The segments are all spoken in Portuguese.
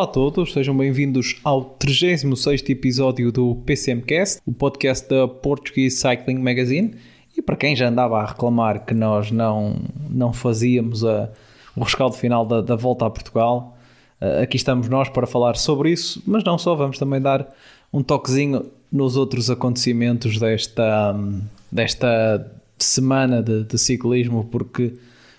Olá a todos, sejam bem-vindos ao 36 episódio do PCMcast, o podcast da Portuguese Cycling Magazine. E para quem já andava a reclamar que nós não, não fazíamos a, o rescaldo final da, da volta a Portugal, eh, aqui estamos nós para falar sobre isso, mas não só, vamos também dar um toquezinho nos outros acontecimentos desta, desta semana de, de ciclismo, porque,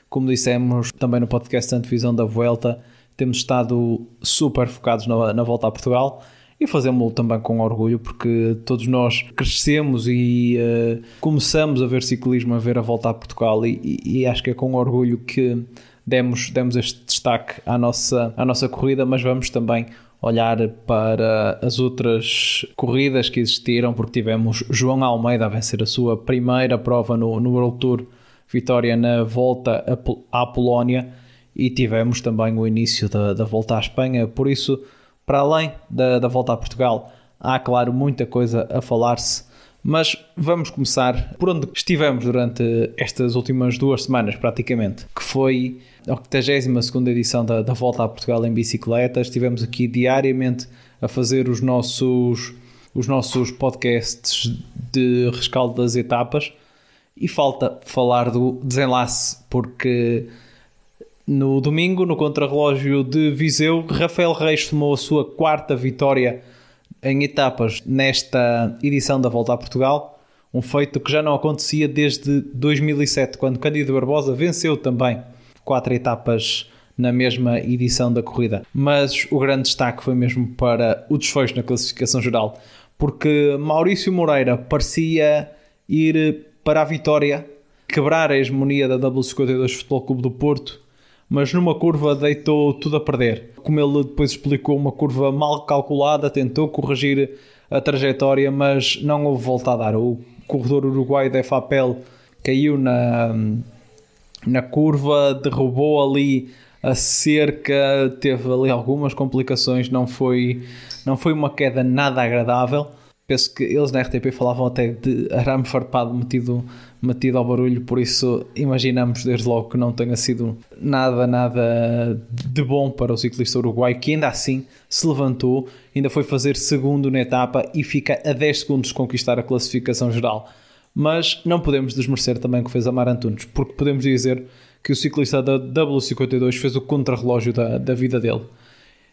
como dissemos também no podcast Antevisão da Vuelta, temos estado super focados na, na volta a Portugal e fazemos-lo também com orgulho porque todos nós crescemos e uh, começamos a ver ciclismo, a ver a volta a Portugal e, e, e, acho que é com orgulho que demos, demos este destaque à nossa, à nossa corrida, mas vamos também olhar para as outras corridas que existiram porque tivemos João Almeida a vencer a sua primeira prova no, no World Tour, vitória na volta à Polónia e tivemos também o início da, da volta à Espanha. Por isso, para além da, da volta a Portugal, há, claro, muita coisa a falar-se. Mas vamos começar por onde estivemos durante estas últimas duas semanas, praticamente, que foi a 82 edição da, da Volta a Portugal em bicicleta. Estivemos aqui diariamente a fazer os nossos, os nossos podcasts de rescaldo das etapas e falta falar do desenlace, porque no domingo, no contrarrelógio de Viseu, Rafael Reis tomou a sua quarta vitória em etapas nesta edição da Volta a Portugal, um feito que já não acontecia desde 2007, quando Cândido Barbosa venceu também quatro etapas na mesma edição da corrida. Mas o grande destaque foi mesmo para o desfecho na classificação geral, porque Maurício Moreira parecia ir para a vitória, quebrar a hegemonia da W52 Futebol Clube do Porto mas numa curva deitou tudo a perder. Como ele depois explicou, uma curva mal calculada, tentou corrigir a trajetória, mas não houve volta a dar. O corredor uruguaio de Fapel caiu na, na curva, derrubou ali a cerca, teve ali algumas complicações, não foi, não foi uma queda nada agradável. Penso que eles na RTP falavam até de arame farpado metido metido ao barulho, por isso imaginamos desde logo que não tenha sido nada, nada de bom para o ciclista uruguaio, que ainda assim se levantou, ainda foi fazer segundo na etapa e fica a 10 segundos de conquistar a classificação geral. Mas não podemos desmerecer também o que fez Amar Antunes, porque podemos dizer que o ciclista da W52 fez o contrarrelógio da, da vida dele.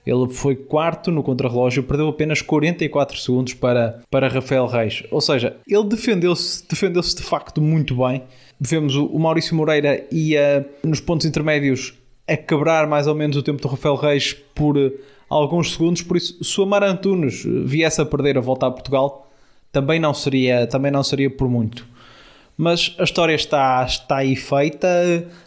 Ele foi quarto no contrarrelógio, perdeu apenas 44 segundos para, para Rafael Reis. Ou seja, ele defendeu-se defendeu de facto muito bem. Vemos o, o Maurício Moreira ia nos pontos intermédios a quebrar mais ou menos o tempo do Rafael Reis por uh, alguns segundos. Por isso, se o Amar Antunes viesse a perder a volta a Portugal, também não seria, também não seria por muito mas a história está, está aí feita.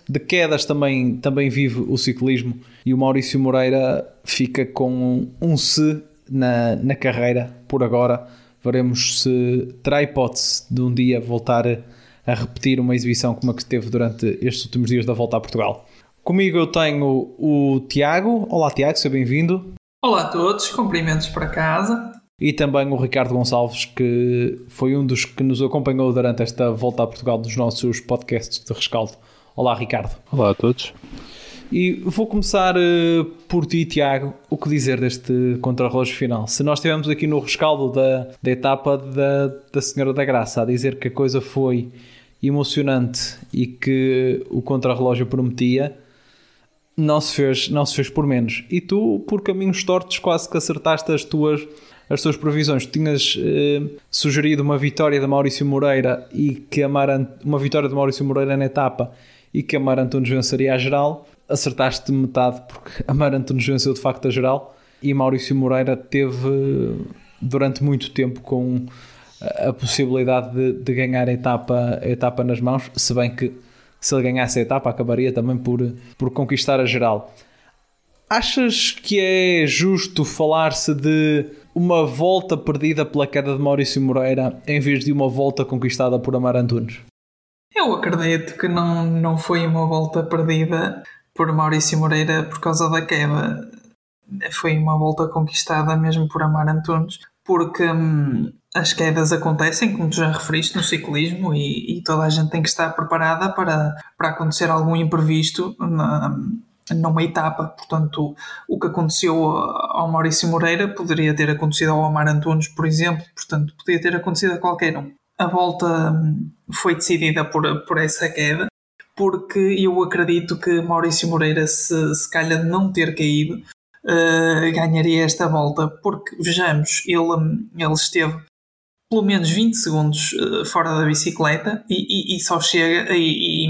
De quedas também, também vive o ciclismo e o Maurício Moreira fica com um C na, na carreira por agora. Veremos se terá hipótese de um dia voltar a repetir uma exibição como a que teve durante estes últimos dias da volta a Portugal. Comigo eu tenho o Tiago. Olá Tiago, seja bem-vindo. Olá a todos, cumprimentos para casa e também o Ricardo Gonçalves, que foi um dos que nos acompanhou durante esta volta a Portugal dos nossos podcasts de rescaldo. Olá, Ricardo. Olá a todos. E vou começar uh, por ti, Tiago. O que dizer deste contrarrelógio final? Se nós estivermos aqui no rescaldo da, da etapa da, da Senhora da Graça a dizer que a coisa foi emocionante e que o contrarrelógio prometia, não se, fez, não se fez por menos. E tu, por caminhos tortos, quase que acertaste as tuas as tuas previsões. Tu tinhas eh, sugerido uma vitória de Maurício Moreira e que Amar, uma vitória de Maurício Moreira na etapa e que Amar Antunes venceria a geral. Acertaste metade porque Amar Antunes venceu de facto a geral e Maurício Moreira teve durante muito tempo com a possibilidade de, de ganhar a etapa, a etapa nas mãos, se bem que se ele ganhasse a etapa acabaria também por, por conquistar a geral. Achas que é justo falar-se de uma volta perdida pela queda de Maurício Moreira em vez de uma volta conquistada por Amar Antunes? Eu acredito que não, não foi uma volta perdida por Maurício Moreira por causa da queda. Foi uma volta conquistada mesmo por Amar Antunes, porque hum, as quedas acontecem, como tu já referiste, no ciclismo e, e, toda a gente tem que estar preparada para, para acontecer algum imprevisto na, numa etapa. Portanto, o que aconteceu ao Maurício Moreira poderia ter acontecido ao Amar Antunes, por exemplo, portanto, poderia ter acontecido a qualquer um. A volta hum, foi decidida por, por essa queda, porque eu acredito que Maurício Moreira, se, se calhar não ter caído, uh, ganharia esta volta, porque vejamos, ele, hum, ele esteve pelo menos 20 segundos uh, fora da bicicleta e, e, e só chega e, e,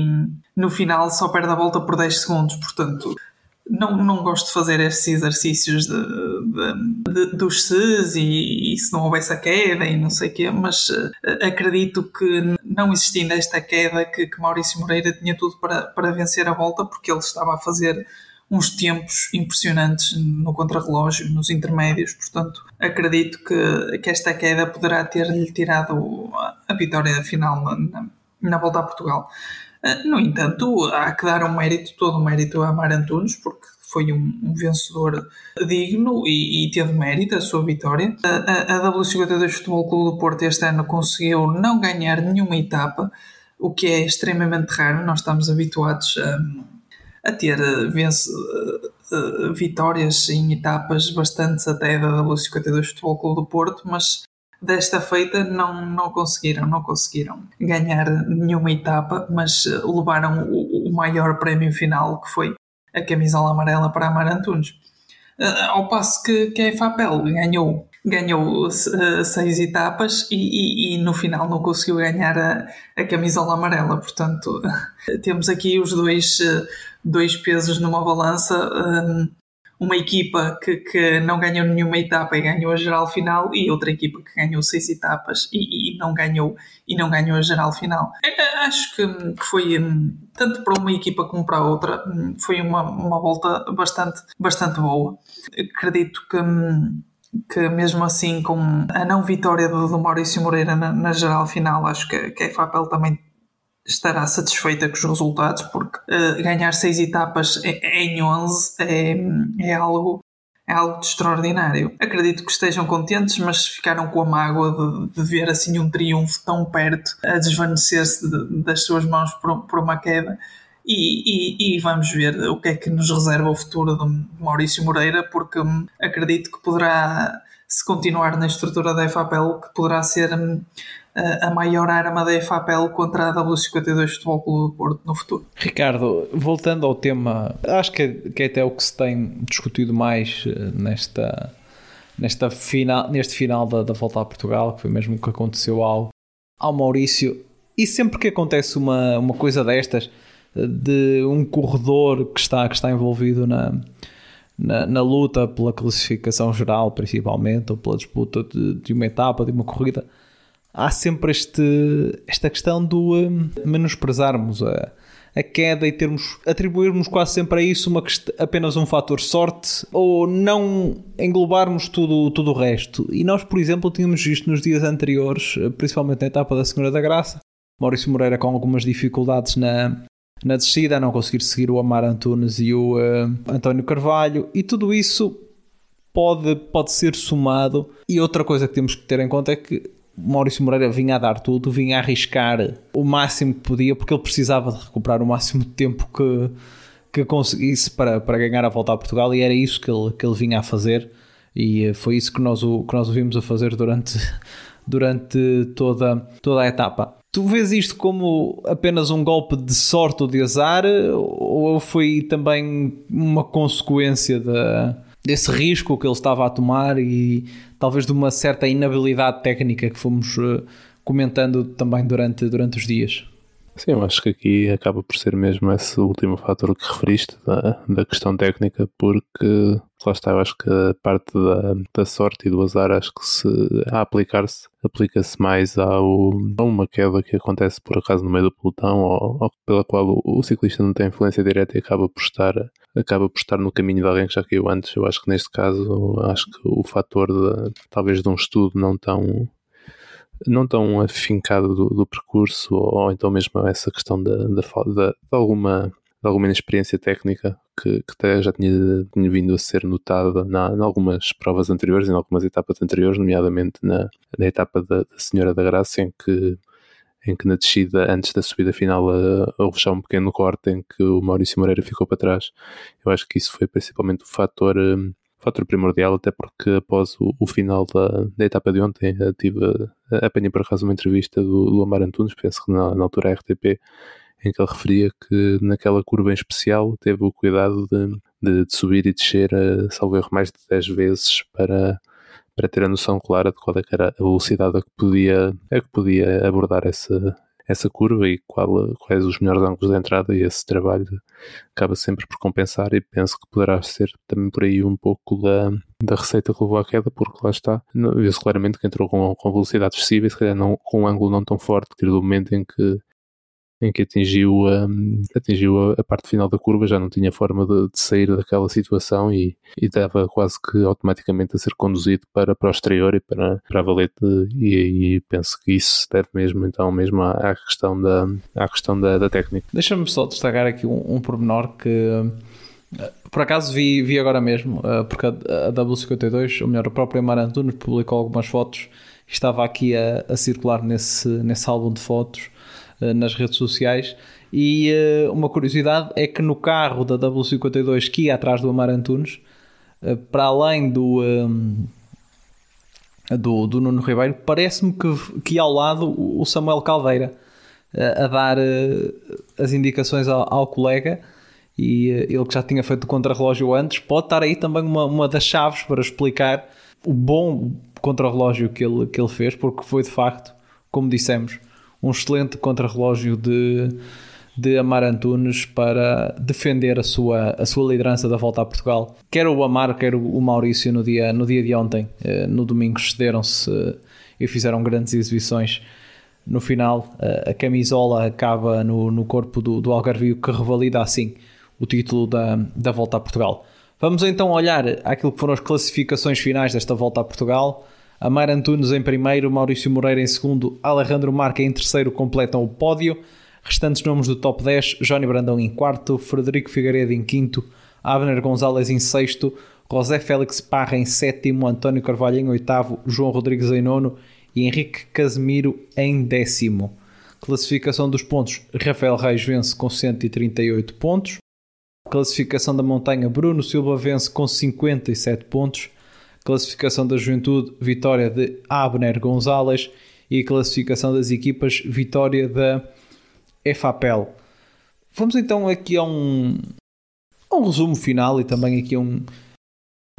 no final só perde a volta por 10 segundos. Portanto, não, não gosto de fazer estes exercícios de, de, de, dos Cs e, e, se não houvesse a queda e não sei o quê, mas uh, acredito que não existindo esta queda que, que Maurício Moreira tinha tudo para, para vencer a volta porque ele estava a fazer uns tempos impressionantes no contrarrelógio, nos intermédios, portanto acredito que, que esta queda poderá ter-lhe tirado a vitória final na, na volta a Portugal. Eh, no entanto, há que dar um mérito, todo o mérito a Mar Antunes, porque foi um, um vencedor digno e, e, teve mérito a sua vitória. A, a, a W52 Futebol Clube do Porto este ano conseguiu não ganhar nenhuma etapa, o que é extremamente raro, nós estamos habituados a a ter eh, vence, uh, vitórias em etapas bastantes até da W52 Futebol Clube do Porto, mas desta feita não, não conseguiram, não conseguiram ganhar nenhuma etapa, mas levaram o, o maior prémio final que foi a camisola amarela para Amar Antunes. Uh, ao passo que, que a EFAPEL ganhou ganhou uh, seis etapas e, e, e, no final não conseguiu ganhar a, a camisola amarela. Portanto, temos aqui os dois, uh, dois pesos numa balança. Uma equipa que, que não ganhou nenhuma etapa e ganhou a geral final e outra equipa que ganhou seis etapas e, e não ganhou e não ganhou a geral final. Acho que, que foi hum, tanto para uma equipa como para a outra hum, foi uma, uma volta bastante bastante boa. Acredito que hum, que mesmo assim com a não vitória do, Maurício Moreira na, na, geral final acho que, que a FAPEL também estará satisfeita com os resultados, porque uh, ganhar seis etapas em 11 é, é algo é algo de extraordinário. Acredito que estejam contentes, mas ficaram com a mágoa de, de ver assim um triunfo tão perto a desvanecer-se de, das suas mãos por, por uma queda. E, e, e, vamos ver o que é que nos reserva o futuro de Maurício Moreira, porque hum, acredito que poderá, se continuar na estrutura da FAPEL, que poderá ser hum, a maior arma da FAPEL contra a W52 Futebol Clube do Porto no futuro. Ricardo, voltando ao tema, acho que, que é até o que se tem discutido mais eh, nesta, nesta final, neste final da, da volta a Portugal, que foi mesmo o que aconteceu ao, ao Maurício. E sempre que acontece uma, uma coisa destas, eh, de um corredor que está, que está envolvido na, na, na, luta pela classificação geral, principalmente, ou pela disputa de, de uma etapa, de uma corrida, há sempre este, esta questão do um, menosprezarmos a, a queda e termos atribuirmos quase sempre a isso uma, apenas um fator sorte ou não englobarmos tudo, tudo o resto. E nós, por exemplo, tínhamos visto nos dias anteriores, principalmente na etapa da Senhora da Graça, Maurício Moreira com algumas dificuldades na, na descida, a não conseguir seguir o Amar Antunes e o uh, António Carvalho, e tudo isso pode, pode ser somado. E outra coisa que temos que ter em conta é que Maurício Moreira vinha a dar tudo, vinha a arriscar o máximo que podia, porque ele precisava de recuperar o máximo de tempo que, que conseguisse para, para ganhar a volta a Portugal, e era isso que ele, que ele vinha a fazer, e eh, foi isso que nós o, que nós o vimos a fazer durante, durante toda, toda a etapa. Tu vês isto como apenas um golpe de sorte ou de azar, ou foi também uma consequência desse risco que ele estava a tomar e talvez de uma certa inabilidade técnica que fomos uh, comentando também durante, durante os dias. Sim, eu acho que aqui acaba por ser mesmo esse último fator que referiste da, da questão técnica, porque lá está, eu acho que a parte da, da sorte e do azar, acho que se a aplicar-se, aplica-se mais ao, a uma queda que acontece por acaso no meio do pelotão ou, ou pela qual o, o, ciclista não tem influência direta e acaba por estar acaba por estar no caminho de alguém que já caiu antes. Eu acho que neste caso, acho que o fator de, talvez de um estudo não tão não tão afincado do, do percurso ou, então mesmo essa questão da, da, de alguma de alguma inexperiência técnica que, que já tinha, tinha, vindo a ser notada na, em algumas provas anteriores, em algumas etapas anteriores, nomeadamente na, na etapa da, da Senhora da Graça, em que em que na descida, antes da subida final, houve já um pequeno corte em que o Maurício Moreira ficou para trás. Eu acho que isso foi principalmente o fator, um, fator primordial, até porque após o, o final da, da, etapa de ontem, tive, apanhei por acaso uma entrevista do, do Amar Antunes, penso que na, na altura a RTP, em que ele referia que naquela curva em especial teve o cuidado de, de, de subir e descer, a, salvo erro, mais de 10 vezes para para ter a noção clara de qual é era a velocidade a que podia, a que podia abordar essa, essa curva e qual, quais os melhores ângulos de entrada e esse trabalho acaba sempre por compensar e penso que poderá ser também por aí um pouco da, da receita que levou à queda, porque lá está, viu-se claramente que entrou com, com velocidade excessiva e se calhar não, com um ângulo não tão forte, partir do momento em que em que atingiu, um, atingiu a, parte final da curva, já não tinha forma de, de sair daquela situação e, e estava quase que automaticamente a ser conduzido para, para o exterior e para, para a valete e, e penso que isso deve mesmo então mesmo à, à questão da, à questão da, da técnica. Deixa-me só destacar aqui um, um pormenor que eh, por acaso vi, vi agora mesmo, eh, porque a, a W52, ou melhor, o próprio Amar Antunes publicou algumas fotos estava aqui a, a circular nesse, nesse álbum de fotos nas redes sociais. E uh, uma curiosidade é que no carro da W52 que ia atrás do Amar Antunes, uh, para além do, do, do, Nuno Ribeiro, parece-me que, que ao lado o Samuel Caldeira a dar as indicações ao, ao colega. E ele que já tinha feito o contrarrelógio antes, pode estar aí também uma, uma das chaves para explicar o bom contrarrelógio que ele, que ele fez, porque foi de facto, como dissemos, um excelente contrarrelógio de, de Amar Antunes para defender a sua, a sua liderança da volta a Portugal. Quer o Amar, quer o Maurício no dia, no dia de ontem, eh, no domingo, cederam-se e fizeram grandes exibições. No final, eh, a camisola acaba no, no corpo do, do Algarvio, que revalida assim o título da, da volta a Portugal. Vamos então olhar aquilo que foram as classificações finais desta volta a Portugal. Amar Antunes em primeiro, Maurício Moreira em segundo, Alejandro Marca em terceiro completam o pódio. Restantes nomes do top 10, Johnny Brandão em quarto, Frederico Figueiredo em quinto, Abner Gonzalez em sexto, José Félix Parra em sétimo, António Carvalho em oitavo, João Rodrigues em nono e Henrique Casemiro em décimo. Classificação dos pontos, Rafael Reis vence com 138 pontos. Classificação da montanha, Bruno Silva vence com 57 pontos. Classificação da Juventude, vitória de Abner Gonzalez e classificação das equipas, vitória da EFAPEL. Vamos então aqui a um, a um resumo final e também aqui um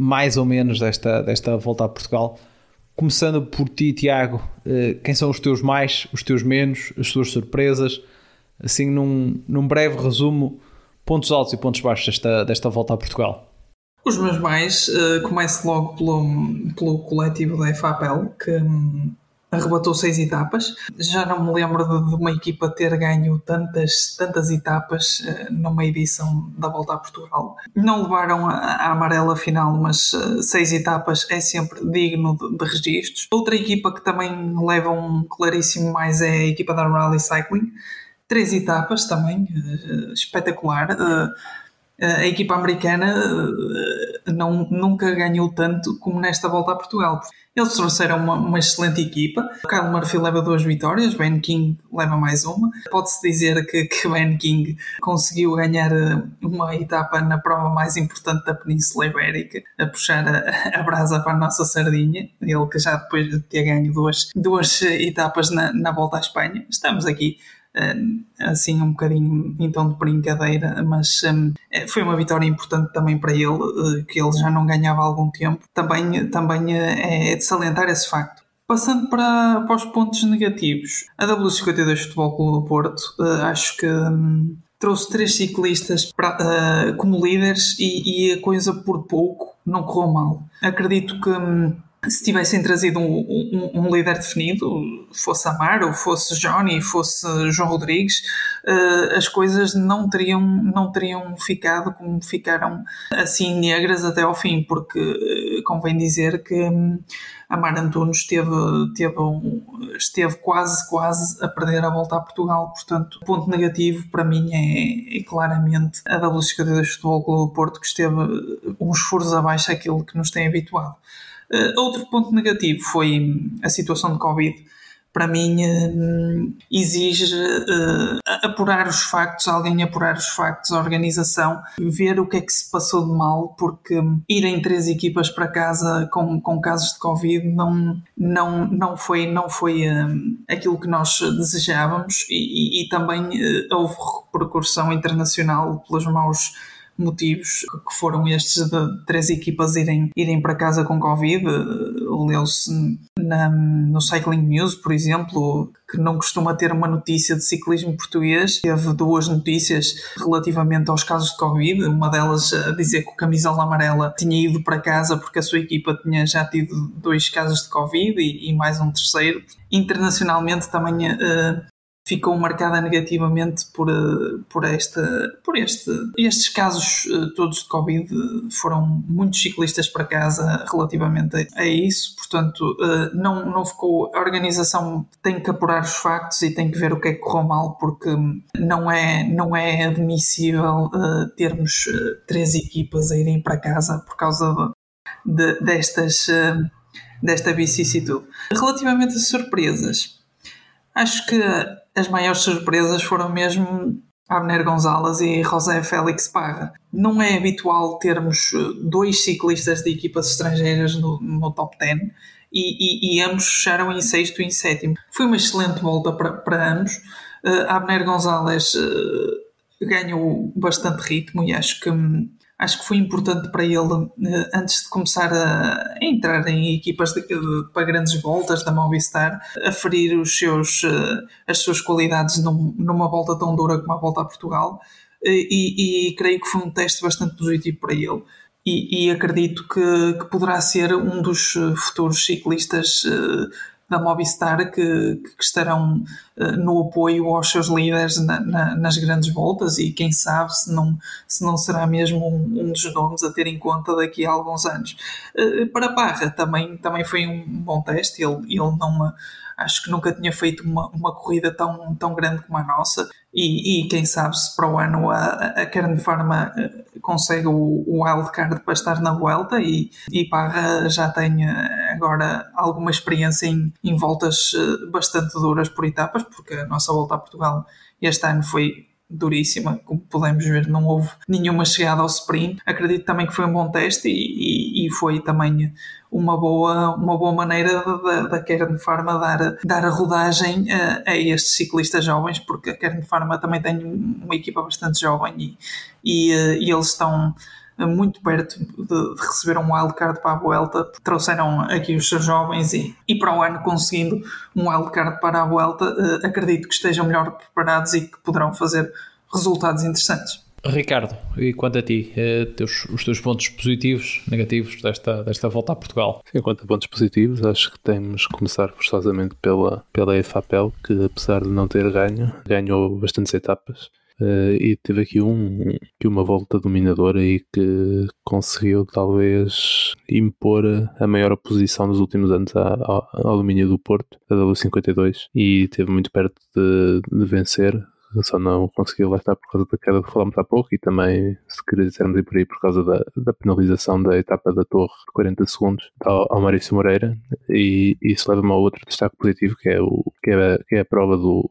mais ou menos desta, desta volta a Portugal. Começando por ti, Tiago, eh, quem são os teus mais, os teus menos, as tuas surpresas? Assim, num, num breve resumo, pontos altos e pontos baixos desta, desta volta a Portugal. Os meus mais, uh, começo logo pelo, pelo coletivo da FAPEL, que um, arrebatou seis etapas. Já não me lembro de, de, uma equipa ter ganho tantas, tantas etapas uh, numa edição da Volta a Portugal. Não levaram a, a amarela final, mas uh, seis etapas é sempre digno de, de registros. Outra equipa que também leva um claríssimo mais é a equipa da Rally Cycling. Três etapas também, espetacular a equipa americana eh, não, nunca ganhou tanto como nesta volta a Portugal. Eles trouxeram uma, uma excelente equipa. O Kyle Murphy leva duas vitórias, Ben King leva mais uma. Pode-se dizer que, que Ben King conseguiu ganhar eh, uma etapa na prova mais importante da Península Ibérica, a puxar a, a brasa para a nossa sardinha. Ele que já depois de ter ganho duas, duas etapas na, na volta à Espanha. Estamos aqui assim um bocadinho então de brincadeira, mas eh, foi uma vitória importante também para ele, eh, que ele já não ganhava há algum tempo. Também, também é de salientar esse facto. Passando para, para os pontos negativos, a W52 Futebol Clube do Porto, acho que um, trouxe três ciclistas para, uh, como líderes e, e, a coisa por pouco não correu mal. Acredito que um, se tivessem trazido um, um, um, líder definido, fosse Amaro, fosse Johnny, fosse João Rodrigues, uh, as coisas não teriam, não teriam ficado como ficaram assim negras até ao fim, porque uh, convém dizer que um, Amar Antunes esteve, quase, quase a perder a volta a Portugal, portanto, o ponto negativo para mim é, é claramente a WCD Futebol Clube Porto, que esteve uns furos abaixo daquilo que nos tem habituado. Uh, outro ponto negativo foi a situação de Covid. Para mim, uh, exige uh, apurar os factos, alguém apurar os factos, a organização, ver o que é que se passou de mal, porque irem três equipas para casa com, com casos de Covid não, não, não foi, não foi aquilo que nós desejávamos e, e, e também houve repercussão internacional pelos maus motivos que foram estes de três equipas irem, irem para casa com Covid. Leu-se no Cycling News, por exemplo, que não costuma ter uma notícia de ciclismo português. Teve duas notícias relativamente aos casos de Covid. Uma delas a dizer que o camisola amarela tinha ido para casa porque a sua equipa tinha já tido dois casos de Covid e, e mais um terceiro. Internacionalmente também uh, ficou marcada negativamente por, eh, por, esta, por este, estes casos eh, todos de Covid. Foram muitos ciclistas para casa relativamente a, isso, portanto, eh, não, não ficou. A organização tem que apurar os factos e tem que ver o que é que correu mal, porque não é, não é admissível termos três equipas a irem para casa por causa de, de destas. Desta vicissitude. Relativamente a surpresas, acho que as maiores surpresas foram mesmo Abner Gonzalez e José Félix Parra. Não é habitual termos eh, dois ciclistas de equipas estrangeiras no, no top 10 e, e, e, ambos fecharam em sexto e em sétimo. Foi uma excelente volta para, ambos. Uh, Abner Gonzalez uh, ganhou bastante ritmo e acho que hum, acho que foi importante para ele, eh, antes de começar a, entrar em equipas de, de, para grandes voltas da Movistar, aferir os seus, eh, as suas qualidades num, numa volta tão dura como a volta a Portugal. Eh, e, e, creio que foi um teste bastante positivo para ele. E, e acredito que, que, poderá ser um dos futuros ciclistas da Movistar que, que estarão uh, no apoio aos seus líderes na, na, nas grandes voltas e quem sabe se não, se não será mesmo um, um dos nomes a ter em conta daqui a alguns anos. Uh, para Parra também, também foi um bom teste, ele, ele não acho que nunca tinha feito uma, uma corrida tão, tão grande como a nossa. E, e quem sabe se para o ano a, a Kern Pharma eh, consegue o, o wildcard para estar na volta e, e Parra já tem agora alguma experiência em, em voltas eh, bastante duras por etapas, porque a nossa volta a Portugal este ano foi duríssima, como podemos ver, não houve nenhuma chegada ao sprint. Acredito também que foi um bom teste e, e, e foi também uma boa, uma boa maneira da, Kern Pharma dar, dar a rodagem a, a, estes ciclistas jovens, porque a Kern Pharma também tem uma equipa bastante jovem e, e, eh, e eles estão muito perto de, de receber um wildcard para a Vuelta. Trouxeram aqui os seus jovens e, e para o ano conseguindo um wildcard para a Vuelta, uh, acredito que estejam melhor preparados e que poderão fazer resultados interessantes. Ricardo, e quanto a ti, eh, teus, os teus pontos positivos, negativos desta, desta volta a Portugal? Sim, quanto a pontos positivos, acho que temos que começar forçosamente pela, pela EFAPEL, que apesar de não ter ganho, ganhou bastantes etapas Uh, e teve aqui, um, uma volta dominadora e que conseguiu talvez impor a maior oposição nos últimos anos ao, ao domínio do Porto, da W52, e teve muito perto de, de vencer, só não conseguiu lá estar por causa da queda que falámos há pouco e também, se quisermos ir por aí, por causa da, da penalização da etapa da Torre de 40 segundos ao, ao Maurício Moreira. E isso leva-me a outro destaque positivo que é, o, que é, a, que é a prova do,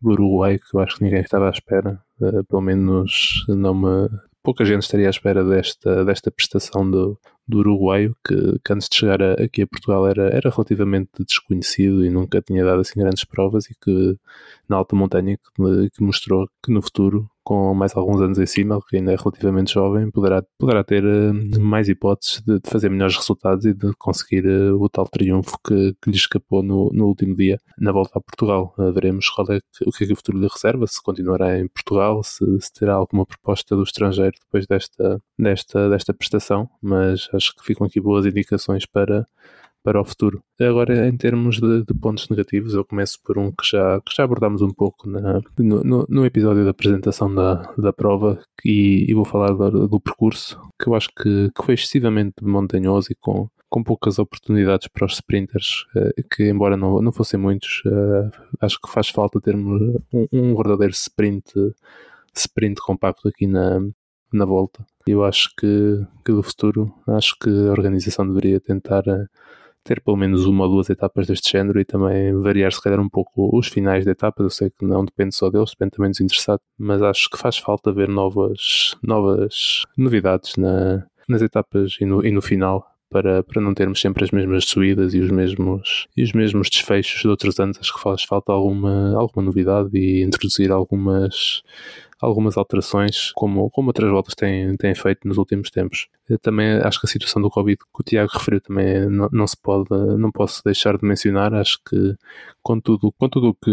do Uruguai que eu acho que ninguém estava à espera. Uh, pelo menos não me pouca gente estaria à espera desta, desta prestação do, do uruguaio, que, que antes de chegar a, aqui a Portugal era, era relativamente desconhecido e nunca tinha dado assim grandes provas e que na alta montanha que, que mostrou que no futuro com mais alguns anos em cima, que ainda é relativamente jovem, poderá, poderá ter uh, mais hipóteses de, de, fazer melhores resultados e de conseguir uh, o tal triunfo que, que lhe escapou no, no último dia na volta a Portugal. Uh, veremos é o que é que o futuro lhe reserva, se continuará em Portugal, se, se, terá alguma proposta do estrangeiro depois desta, desta, desta prestação, mas acho que ficam aqui boas indicações para para o futuro. Agora, em termos de, de, pontos negativos, eu começo por um que já, que já abordámos um pouco na, no, no, episódio da apresentação da, da prova e, e vou falar do, do, percurso, que eu acho que, que foi excessivamente montanhoso e com, com poucas oportunidades para os sprinters, eh, que embora não, não fossem muitos, eh, acho que faz falta termos um, um verdadeiro sprint, sprint compacto aqui na, na volta. Eu acho que, que do futuro, acho que a organização deveria tentar eh, ter pelo menos uma ou duas etapas deste género e também variar se calhar um pouco os finais de etapas. Eu sei que não depende só deles, depende também dos interessados, mas acho que faz falta ver novas, novas novidades na, nas etapas e no, e no final para, para não termos sempre as mesmas subidas e os mesmos, e os mesmos desfechos de outros anos. Acho que faz falta alguma, alguma novidade e introduzir algumas algumas alterações, como, como outras voltas têm, têm feito nos últimos tempos. Eu também acho que a situação do Covid que o Tiago referiu também não, não se pode, não posso deixar de mencionar. Acho que com tudo, com tudo que,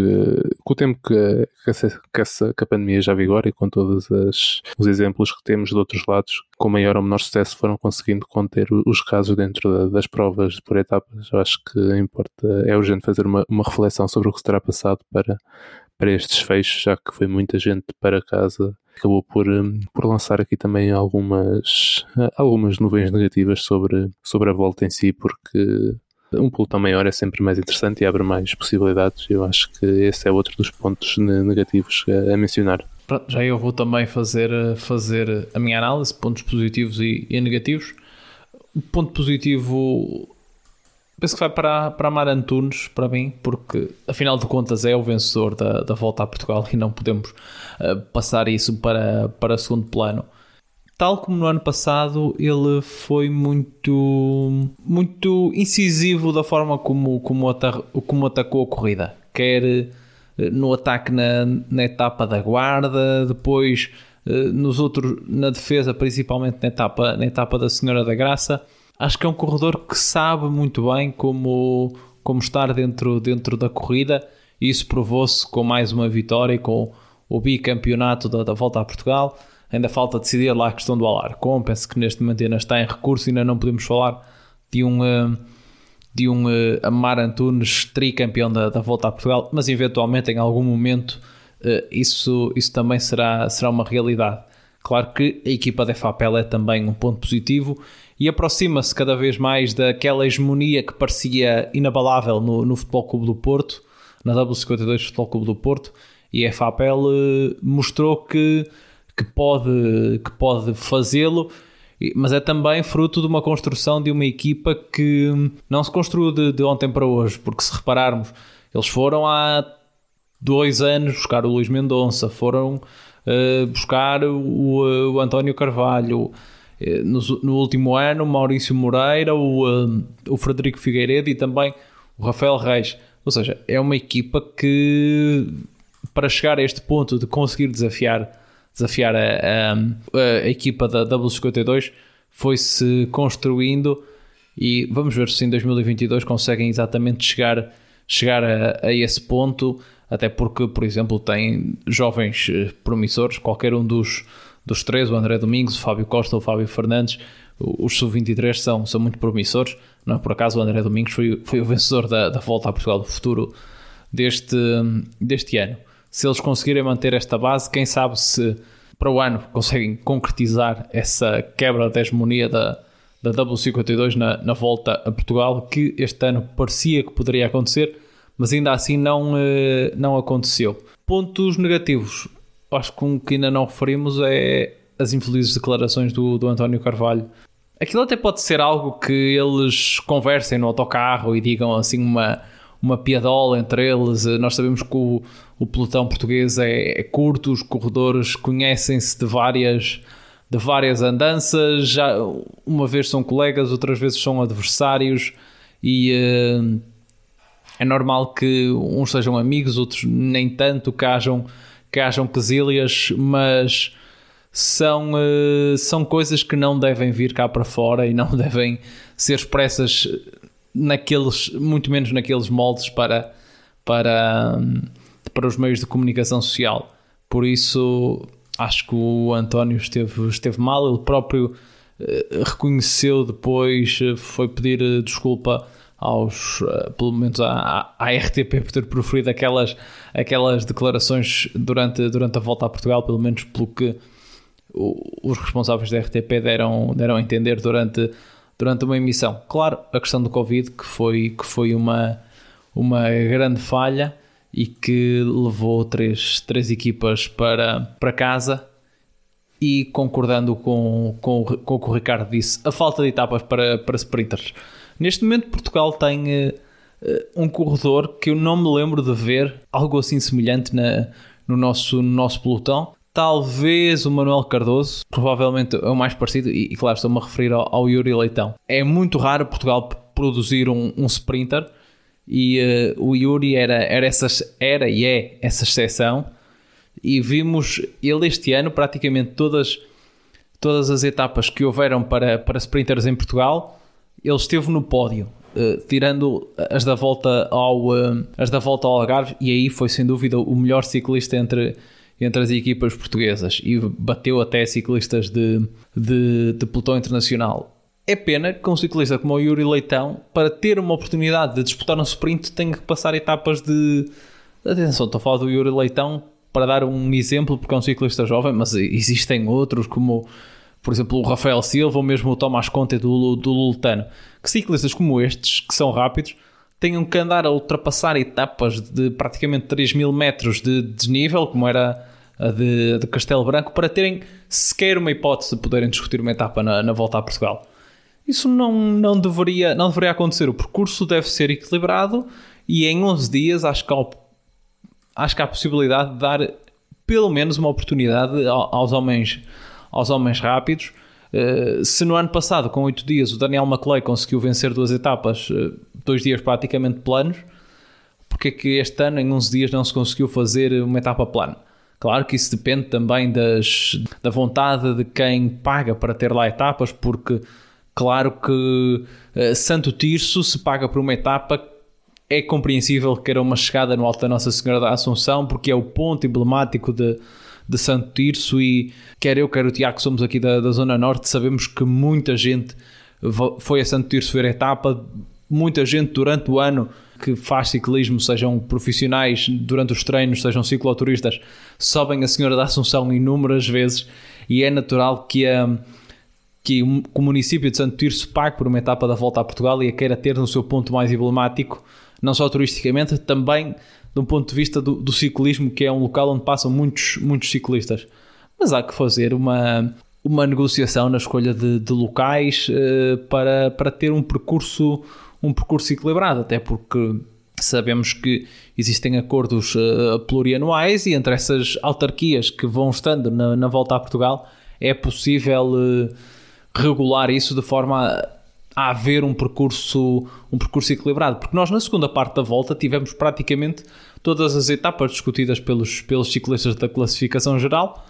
com o tempo que, que, essa, que, essa, que a pandemia já vigora e com todos as, os exemplos que temos de outros lados, com maior ou menor sucesso foram conseguindo conter os casos dentro da, das provas por etapas. Eu acho que importa, é urgente fazer uma, uma reflexão sobre o que se terá passado para para estes fechos, já que foi muita gente para casa, acabou por, hum, por lançar aqui também algumas, algumas nuvens negativas sobre, sobre a volta em si, porque um pelotão maior é sempre mais interessante e abre mais possibilidades. Eu acho que esse é outro dos pontos negativos a, mencionar. Pronto, já eu vou também fazer, fazer a minha análise, pontos positivos e, e negativos. O ponto positivo penso que vai para, para Amar Antunes, para mim, porque afinal de contas é o vencedor da, da volta a Portugal e não podemos uh, passar isso para, para segundo plano. Tal como no ano passado, ele foi muito, muito incisivo da forma como, como, como atacou a corrida. Quer no ataque na, na etapa da guarda, depois uh, nos outros, na defesa, principalmente na etapa, na etapa da Senhora da Graça acho que é um corredor que sabe muito bem como, como estar dentro, dentro da corrida e isso provou-se com mais uma vitória e com o bicampeonato da, da Volta a Portugal. Ainda falta decidir lá a questão do Alarcon, penso que neste momento ainda está em recurso, ainda não podemos falar de um, eh, de um eh, Amar Antunes tricampeão da, da Volta a Portugal, mas eventualmente em algum momento eh, isso, isso também será, será uma realidade. Claro que a equipa da FAPEL é também um ponto positivo e aproxima-se cada vez mais daquela hegemonia que parecia inabalável no, no Futebol Clube do Porto, na W52 Futebol Clube do Porto, e a FAPEL eh, mostrou que, que pode, que pode fazê-lo, mas é também fruto de uma construção de uma equipa que não se construiu de, de ontem para hoje, porque se repararmos, eles foram há dois anos buscar o Luís Mendonça, foram uh, buscar o, o António Carvalho, eh, no, no, último ano, Maurício Moreira, o, eh, o Frederico Figueiredo e também o Rafael Reis. Ou seja, é uma equipa que, para chegar a este ponto de conseguir desafiar, desafiar a, a, a equipa da W52, foi-se construindo e vamos ver se em 2022 conseguem exatamente chegar, chegar a, a esse ponto. Até porque, por exemplo, tem jovens eh, promissores, qualquer um dos dos três, o André Domingos, o Fábio Costa, o Fábio Fernandes, os sub-23 são, são muito promissores. Não é por acaso o André Domingos foi, foi o vencedor da, da volta a Portugal do futuro deste, deste ano. Se eles conseguirem manter esta base, quem sabe se para o ano conseguem concretizar essa quebra da hegemonia da, da W52 na, na volta a Portugal, que este ano parecia que poderia acontecer, mas ainda assim não, eh, não aconteceu. Pontos negativos acho que um que ainda não referimos é as infelizes declarações do, do António Carvalho. Aquilo até pode ser algo que eles conversem no autocarro e digam assim uma, uma piadola entre eles. Nós sabemos que o, o pelotão português é, é curto, os corredores conhecem-se de várias, de várias andanças, já uma vez são colegas, outras vezes são adversários e uh, é normal que uns sejam amigos, outros nem tanto, que hajam que hajam quesílias, mas são, uh, são coisas que não devem vir cá para fora e não devem ser expressas naqueles, muito menos naqueles moldes para, para, para os meios de comunicação social. Por isso, acho que o António esteve, esteve mal, ele próprio uh, reconheceu depois, uh, foi pedir desculpa aos, pelo menos à, à, RTP por ter proferido aquelas, aquelas declarações durante, durante a volta a Portugal, pelo menos pelo que os responsáveis da RTP deram, deram a entender durante, durante uma emissão. Claro, a questão do Covid, que foi, que foi uma, uma grande falha e que levou três, três equipas para, para casa. E concordando com, com, com o que o Ricardo disse, a falta de etapas para, para sprinters. Neste momento, Portugal tem uh, um corredor que eu não me lembro de ver algo assim semelhante na, no, nosso, no nosso pelotão. Talvez o Manuel Cardoso, provavelmente é o mais parecido, e, e claro, estou-me a referir ao, ao, Yuri Leitão. É muito raro Portugal produzir um, um sprinter e uh, o Yuri era, era, essas, era e é essa exceção. E vimos ele este ano, praticamente todas, todas as etapas que houveram para, para sprinters em Portugal, ele esteve no pódio. Uh, tirando as da volta ao uh, as da volta ao Algarve e aí foi sem dúvida o melhor ciclista entre entre as equipas portuguesas e bateu até ciclistas de, de, de pelotão internacional. É pena que um ciclista como o Yuri Leitão, para ter uma oportunidade de disputar um sprint, tenha que passar etapas de. Atenção, estou a falar do Yuri Leitão para dar um exemplo, porque é um ciclista jovem, mas existem outros, como por exemplo o Rafael Silva ou mesmo o Tomás Conte do, do. Que ciclistas como estes, que são rápidos, tenham que andar a ultrapassar etapas de praticamente 3 mil metros de desnível, como era de, de, Castelo Branco para terem sequer uma hipótese de poderem discutir uma etapa na, na volta a Portugal. Isso não, não, deveria, não deveria acontecer. O percurso deve ser equilibrado e em 11 dias acho que há, acho que há possibilidade de dar pelo menos uma oportunidade aos homens, aos homens rápidos. Uh, se no ano passado, com 8 dias, o Daniel Maclay conseguiu vencer duas etapas, uh, dois dias praticamente planos, porque é que este ano, em 11 dias, não se conseguiu fazer uma etapa plana? Claro que isso depende também das, da vontade de quem paga para ter lá etapas, porque claro que uh, Santo Tirso se paga por uma etapa é compreensível que era uma chegada no Alto da Nossa Senhora da Assunção, porque é o ponto emblemático de, de Santo Tirso e quer eu, quer o Tiago, que somos aqui da, da Zona Norte, sabemos que muita gente foi a Santo Tirso ver a etapa, muita gente durante o ano que faz ciclismo, sejam profissionais durante os treinos, sejam cicloturistas, sobem a Senhora da Assunção inúmeras vezes e é natural que, a, que o município de Santo Tirso pague por uma etapa da volta a Portugal e a queira ter no seu ponto mais emblemático, não só turisticamente, também de um ponto de vista do, do ciclismo, que é um local onde passam muitos, muitos ciclistas. Mas há que fazer uma, uma negociação na escolha de, de locais uh, para, para ter um percurso um percurso equilibrado, até porque sabemos que existem acordos uh, plurianuais e entre essas autarquias que vão estando na, na volta a Portugal é possível uh, regular isso de forma a, haver um percurso, um percurso equilibrado, porque nós na segunda parte da volta tivemos praticamente todas as etapas discutidas pelos, pelos ciclistas da classificação geral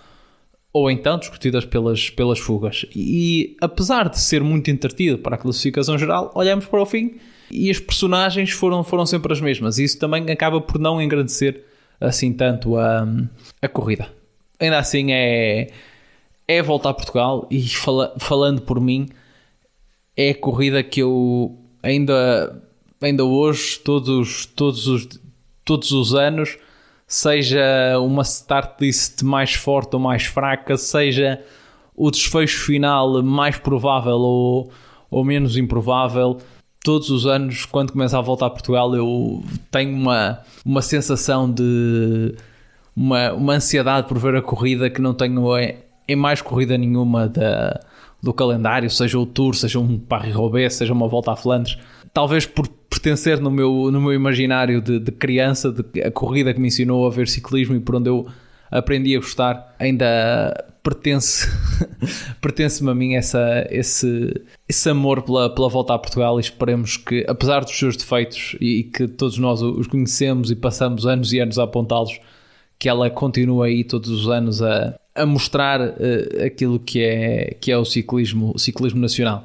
ou então discutidas pelas, pelas fugas. E apesar de ser muito entretido para a classificação geral, olhamos para o fim e as personagens foram, foram sempre as mesmas. E isso também acaba por não engrandecer assim tanto a, a corrida. Ainda assim é, é voltar a Portugal e fala, falando por mim, é a corrida que eu ainda, ainda hoje, todos, todos, os, todos os anos seja uma start list mais forte ou mais fraca, seja o desfecho final mais provável ou, ou menos improvável. Todos os anos, quando começa a voltar a Portugal, eu tenho uma, uma sensação de uma, uma ansiedade por ver a corrida que não tenho em, mais corrida nenhuma da, do calendário, seja o Tour, seja um Paris-Roubaix, seja uma volta a Flandres. Talvez por pertencer no meu, no meu imaginário de, de criança, de, a corrida que me ensinou a ver ciclismo e por onde eu aprendi a gostar, ainda pertence pertence-me a mim essa, esse, esse amor pela, pela volta a Portugal e esperemos que, apesar dos seus defeitos e que todos nós os conhecemos e passamos anos e anos a apontá-los, que ela continue aí todos os anos a, a mostrar uh, aquilo que é, que é o ciclismo, o ciclismo nacional.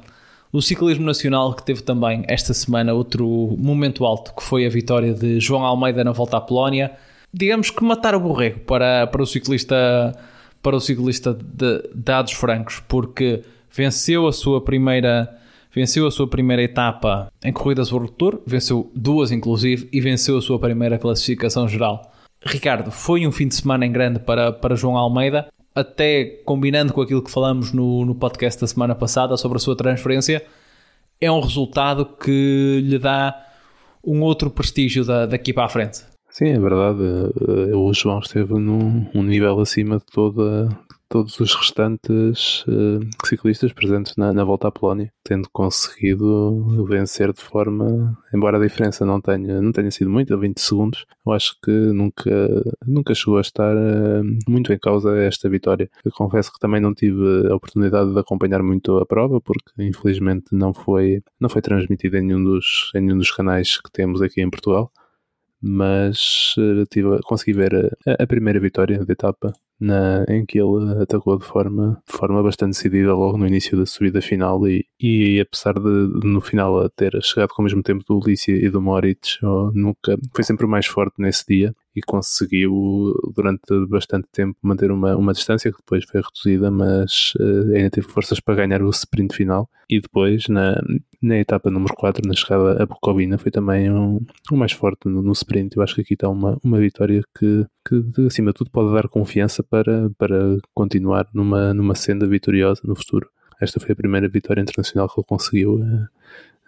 O ciclismo nacional que teve também esta semana outro momento alto, que foi a vitória de João Almeida na volta à Polónia. Digamos que matar o borrego para, para o ciclista para o ciclista de dados francos, porque venceu a sua primeira venceu a sua primeira etapa em corridas World Tour, venceu duas inclusive e venceu a sua primeira classificação geral. Ricardo, foi um fim de semana em grande para, para João Almeida, até combinando com aquilo que falamos no, no podcast da semana passada sobre a sua transferência, é um resultado que lhe dá um outro prestígio da, daqui para a frente. Sim, é verdade. Eh, o João esteve num um nível acima de toda, todos os restantes uh, ciclistas presentes na, na, volta à Polónia, tendo conseguido vencer de forma, embora a diferença não tenha, não tenha sido muita, 20 segundos, eu acho que nunca, nunca chegou a estar uh, muito em causa esta vitória. Eu confesso que também não tive a oportunidade de acompanhar muito a prova, porque infelizmente não foi, não foi transmitida em nenhum dos, em nenhum dos canais que temos aqui em Portugal mas uh, tive, consegui ver a, a, primeira vitória da etapa na, em que ele atacou de forma, de forma bastante decidida logo no início da subida final e, e apesar de no final ter chegado com o mesmo tempo do Ulícia e do Moritz, nunca foi sempre o mais forte nesse dia e conseguiu durante bastante tempo manter uma, uma distância que depois foi reduzida, mas uh, ainda teve forças para ganhar o sprint final e depois na, na etapa número 4, na chegada a Bucovina, foi também um, um mais forte no, no, sprint. Eu acho que aqui está uma, uma vitória que, que acima de tudo pode dar confiança para, para continuar numa, numa senda vitoriosa no futuro. Esta foi a primeira vitória internacional que ele conseguiu uh,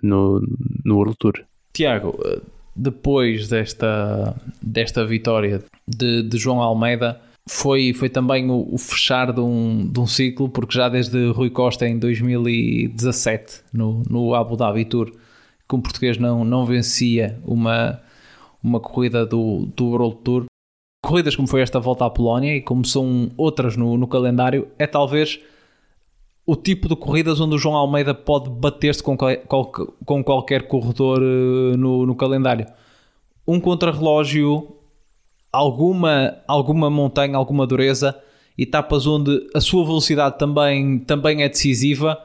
no, no World Tour. Tiago, uh depois desta, desta vitória de, de João Almeida foi, foi também o, o, fechar de um, de um ciclo, porque já desde Rui Costa em 2017, no, no Abu Dhabi Tour, que um português não, não vencia uma, uma corrida do, do World Tour. Corridas como foi esta volta à Polónia e como são outras no, no calendário, é talvez o tipo de corridas onde o João Almeida pode bater-se com, com qualquer corredor eh, no, no calendário. Um contrarrelógio, alguma, alguma montanha, alguma dureza, etapas onde a sua velocidade também, também é decisiva.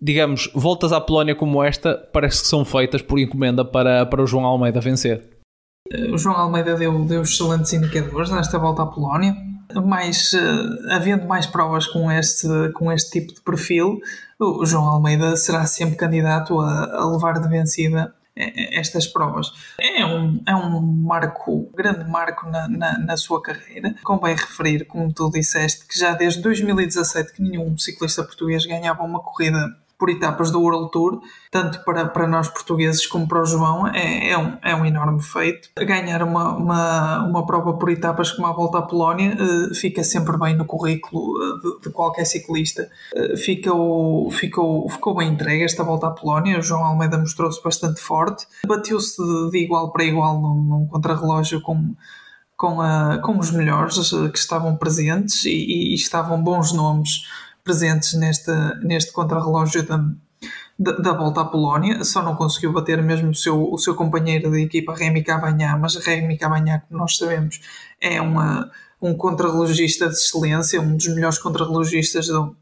Digamos, voltas à Polónia como esta, parece que são feitas por encomenda para, para o João Almeida vencer. O João Almeida deu, deu excelentes indicadores nesta volta à Polónia mais, uh, havendo mais provas com este, com este tipo de perfil, o João Almeida será sempre candidato a, a levar de vencida estas provas. É um, é um marco, grande marco na, na, na, sua carreira. Convém referir, como tu disseste, que já desde 2017 que nenhum ciclista português ganhava uma corrida por etapas do World Tour, tanto para, para nós portugueses como para o João, é, é, um, é um enorme feito. Ganhar uma, uma, uma prova por etapas como a Volta à Polónia uh, fica sempre bem no currículo eh, de, de qualquer ciclista. Ficou, ficou, ficou bem entregue esta Volta à Polónia, o João Almeida mostrou-se bastante forte, bateu-se de, de, igual para igual num, num contrarrelógio com com, a, com os melhores que estavam presentes e, e, estavam bons nomes presentes neste, neste contrarrelógio da, da, volta à Polónia, só não conseguiu bater mesmo o seu, o seu companheiro de equipa Remy Cavagná, mas Remy Cavagná, como nós sabemos, é uma, um contrarrelogista de excelência, um dos melhores contrarrelogistas do,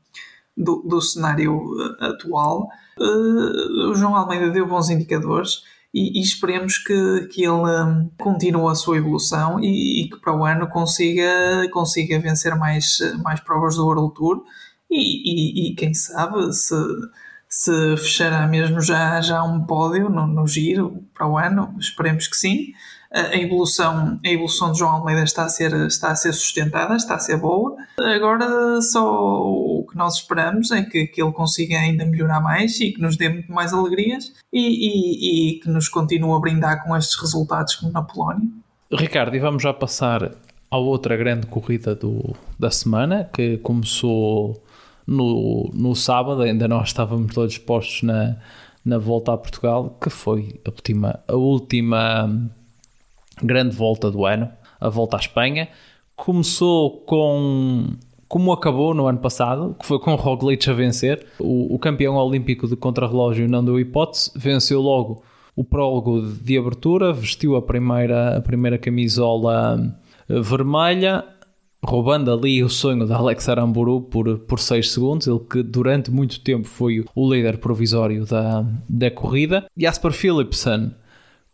do, do cenário eh, atual. Uh, o João Almeida deu bons indicadores e, e esperemos que, que ele um, continue a sua evolução e, e, que para o ano consiga, consiga vencer mais, mais provas do World Tour e, e, e quem sabe se, se fechará mesmo já, já um pódio no, no giro para o ano, esperemos que sim. A evolução, a evolução de João Almeida está a, ser, está a ser sustentada, está a ser boa. Agora, só o que nós esperamos é que, que ele consiga ainda melhorar mais e que nos dê muito mais alegrias e, e, e que nos continue a brindar com estes resultados como na Polónia. Ricardo, e vamos já passar à outra grande corrida do, da semana que começou no, no sábado, ainda nós estávamos todos postos na, na volta a Portugal, que foi a última, a última grande volta do ano, a volta à Espanha. Começou com como acabou no ano passado, que foi com o Roglic a vencer. O, o campeão olímpico de contrarrelógio não deu hipótese, venceu logo o prólogo de abertura, vestiu a primeira, a primeira camisola eh, vermelha, roubando ali o sonho de Alex Aramburu por, por 6 segundos, ele que durante muito tempo foi o líder provisório da, da corrida. Jasper Philipsen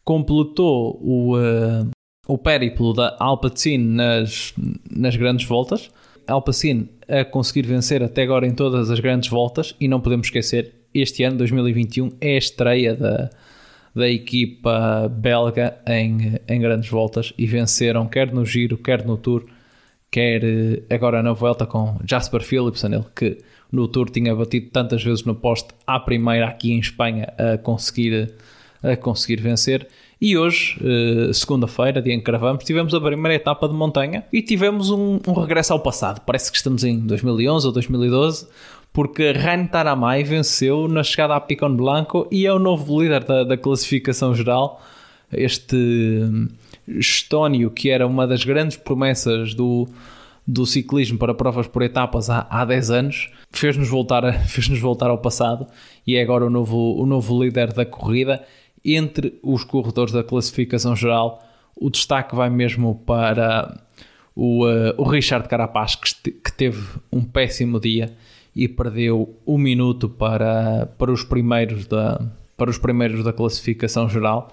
completou o, uh, o périplo da Alpecin nas, nas grandes voltas. Alpecin a conseguir vencer até agora em todas as grandes voltas e não podemos esquecer este ano, 2021, é a estreia da, da equipa belga em, em grandes voltas e venceram quer no Giro, quer no Tour, quer eh, agora na volta com Jasper Philipsen, ele que no Tour tinha batido tantas vezes no poste à primeira aqui em Espanha a conseguir, a conseguir vencer. E hoje, eh, segunda-feira, dia em que gravamos, tivemos a primeira etapa de montanha e tivemos um, um, regresso ao passado. Parece que estamos em 2011 ou 2012, porque Reine Taramay venceu na chegada a Picon Blanco e é o novo líder da, da classificação geral. Este Estónio, que era uma das grandes promessas do, do ciclismo para provas por etapas há, há 10 anos, fez-nos voltar, fez voltar ao passado e é agora o novo, o novo líder da corrida. Entre os corredores da classificação geral, o destaque vai mesmo para o, uh, o Richard Carapaz, que, que teve um péssimo dia e perdeu um minuto para, para, os primeiros da, para os primeiros da classificação geral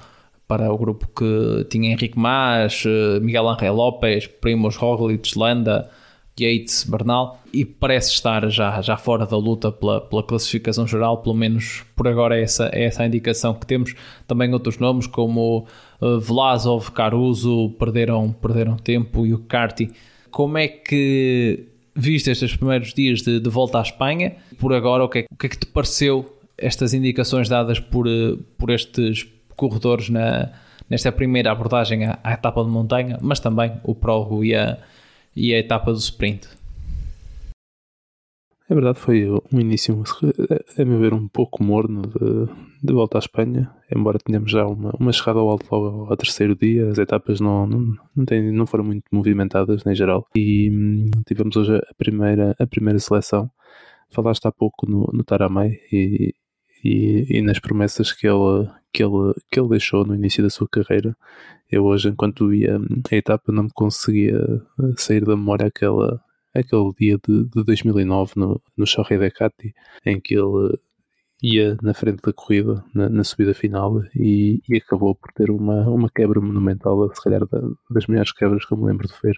para o grupo que tinha Henrique Mas, eh, Miguel Angel Lopes, Primoz Roglic, Landa, Yates, Bernal e parece estar já, já fora da luta pela, pela classificação geral, pelo menos por agora é essa, é essa a indicação que temos. Também outros nomes como uh, Vlasov, Caruso perderam, perderam tempo e o Carti. Como é que viste estes primeiros dias de, de volta à Espanha? Por agora, o que, é, o que é que te pareceu estas indicações dadas por, eh, por estes corredores na, nesta primeira abordagem à, à, etapa de montanha, mas também o prólogo e a, e a etapa do sprint. É verdade, foi um início, a meu ver, um pouco morno de, de volta à Espanha, embora tenhamos já uma, uma chegada ao alto logo ao terceiro dia, as etapas não, não, não, tem, não foram muito movimentadas em geral e hum, tivemos hoje a primeira, a primeira seleção. Falaste há pouco no, no e, e, e, nas promessas que ele, que, ele, que ele deixou no início da sua carreira. Eu hoje, enquanto via a etapa, não me conseguia eh, sair da memória aquela, aquele dia de, de 2009 no, no Chorre Decati, em que ele ia na frente da corrida, na, na subida final, e, e, acabou por ter uma, uma quebra monumental, se calhar da, das melhores quebras que eu me lembro de ver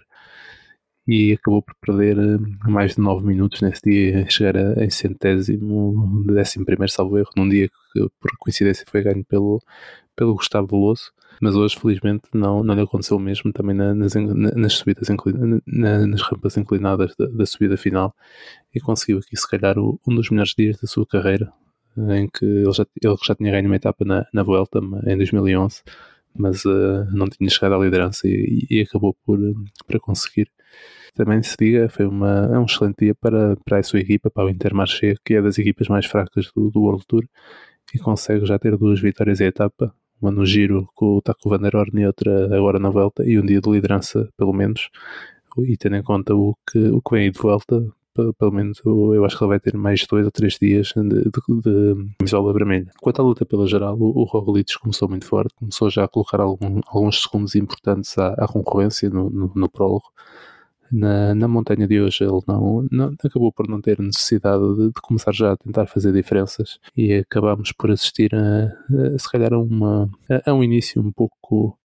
e acabou por perder eh, mais de 9 minutos nesse dia, chegar a, em centésimo, décimo primeiro salvo erro, num dia que por coincidência foi ganho pelo, pelo Gustavo Veloso, mas hoje felizmente não, não lhe aconteceu o mesmo também nas, nas subidas na, nas rampas inclinadas da, da, subida final. E conseguiu aqui se calhar o, um dos melhores dias da sua carreira em que ele já, ele já tinha ganho uma etapa na, na Vuelta em 2011 mas uh, não tinha chegado à liderança e, e acabou por, por conseguir também se diga, foi uma, é um excelente dia para, para a sua equipa, para o Intermarché, que é das equipas mais fracas do, do World Tour e consegue já ter duas vitórias em etapa, uma no giro com o Taco Van der Orn e outra agora na volta, e um dia de liderança, pelo menos, e tendo em conta o que, o que vem de volta, pelo menos eu acho que ele vai ter mais dois ou três dias de, de, de camisola vermelha. Quanto à luta pela geral, o, o Roglic começou muito forte, começou já a colocar algum, alguns segundos importantes à, à concorrência no, no, no prólogo, na, na montanha de hoje ele não, não acabou por não ter necessidade de, de, começar já a tentar fazer diferenças e acabámos por assistir a, a se calhar a, uma, a, a um início um pouco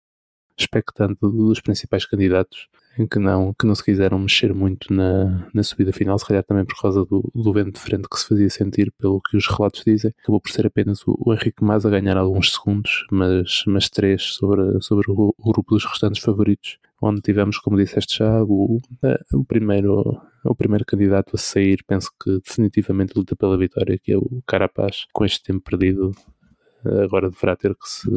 expectante dos principais candidatos que não, que não se quiseram mexer muito na, na subida final, se calhar também por causa do, do vento de frente que se fazia sentir pelo que os relatos dizem. Acabou por ser apenas o, o Henrique Mas a ganhar alguns segundos, mas, mas três sobre, sobre o, o grupo dos restantes favoritos onde tivemos, como disseste já, o, o, primeiro, o primeiro candidato a sair, penso que definitivamente luta pela vitória, que é o Carapaz, com este tempo perdido, agora deverá ter que se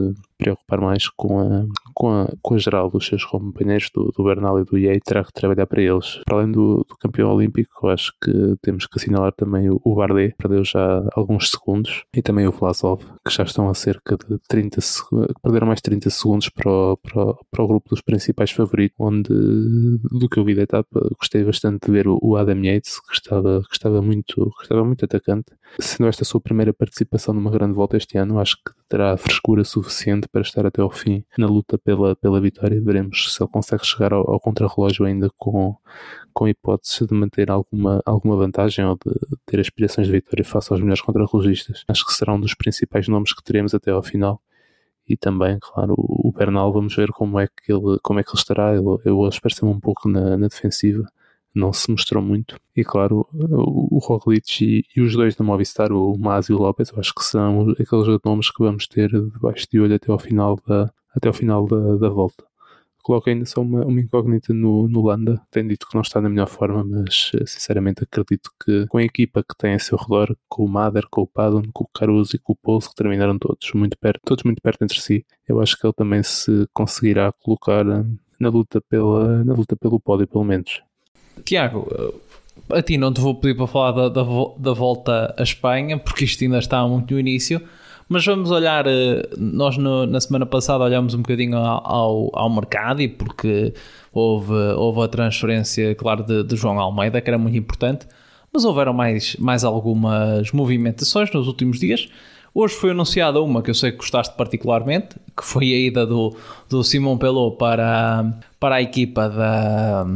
preocupar mais com a, com a, com a geral dos seus companheiros do, do Bernal e do IE terá que trabalhar para eles. Para além do, do campeão olímpico, acho que temos que assinalar também o, o Bardet, perdeu já alguns segundos, e também o Vlasov, que já estão a cerca de 30 perderam mais 30 segundos para o, para, o, para o grupo dos principais favoritos, onde do que eu vi da etapa, gostei bastante de ver o, o Adam Yates, que estava, que estava muito, que estava muito atacante. Sendo esta a sua primeira participação numa grande volta este ano, acho que terá frescura suficiente para estar até ao fim na luta pela, pela vitória. Veremos se ele consegue chegar ao, ao contrarrelógio ainda com, com hipótese de manter alguma, alguma vantagem ou de ter aspirações de vitória face aos melhores contrarrelogistas. Acho que será um dos principais nomes que teremos até ao final. E também, claro, o, Bernal, vamos ver como é que ele, como é que ele estará. Ele, eu espero ser um pouco na, na defensiva não se mostrou muito. E claro, o, o Roglic e, e, os dois da Movistar, o Mas e o Lopes, eu acho que são aqueles nomes que vamos ter debaixo de olho até ao final da, até ao final da, da volta. Coloco ainda só uma, uma incógnita no, no Landa. Tem dito que não está na melhor forma, mas eh, sinceramente acredito que com a equipa que tem a seu redor, com o Mader, com o Padon, com o Caruso e com o Pouso, que terminaram todos muito perto, todos muito perto entre si, eu acho que ele também se conseguirá colocar eh, na luta, pela, na luta pelo pódio, pelo menos. Tiago, eh, a ti não te vou pedir para falar da, da, da volta à Espanha, porque isto ainda está muito no início mas vamos olhar, eh, nós no, na semana passada olhamos um bocadinho ao, ao mercado e porque houve, houve a transferência, claro, de, de, João Almeida, que era muito importante, mas houveram mais, mais algumas movimentações nos últimos dias. Hoje foi anunciada uma que eu sei que gostaste particularmente, que foi a ida do, do Simon Pelot para, para a equipa da,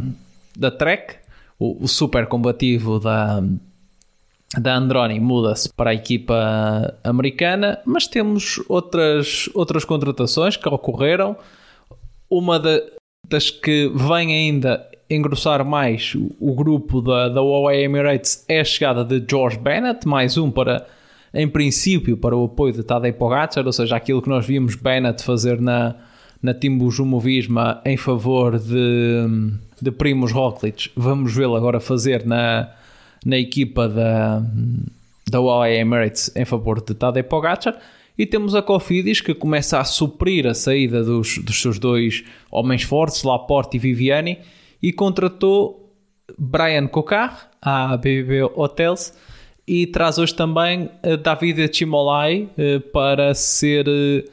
da Trek, o, o super combativo da, da Androni muda-se para a equipa americana, mas temos outras, outras contratações que ocorreram. Uma de, das que vem ainda engrossar mais o grupo da, da Huawei Emirates é a chegada de George Bennett, mais um para, em princípio, para o apoio de Tadej Pogacar, ou seja, aquilo que nós vimos Bennett fazer na, na Timbu Jumovisma em favor de, de Primos Roglic, vamos vê-lo agora fazer na na equipa da, da UAE Emirates em favor de Tadej Pogacar e temos a Cofidis que começa a suprir a saída dos, dos seus dois homens fortes, Laporte e Viviani, e contratou Brian Cocar à BBB Hotels e traz hoje também David Chimolai eh, para ser eh,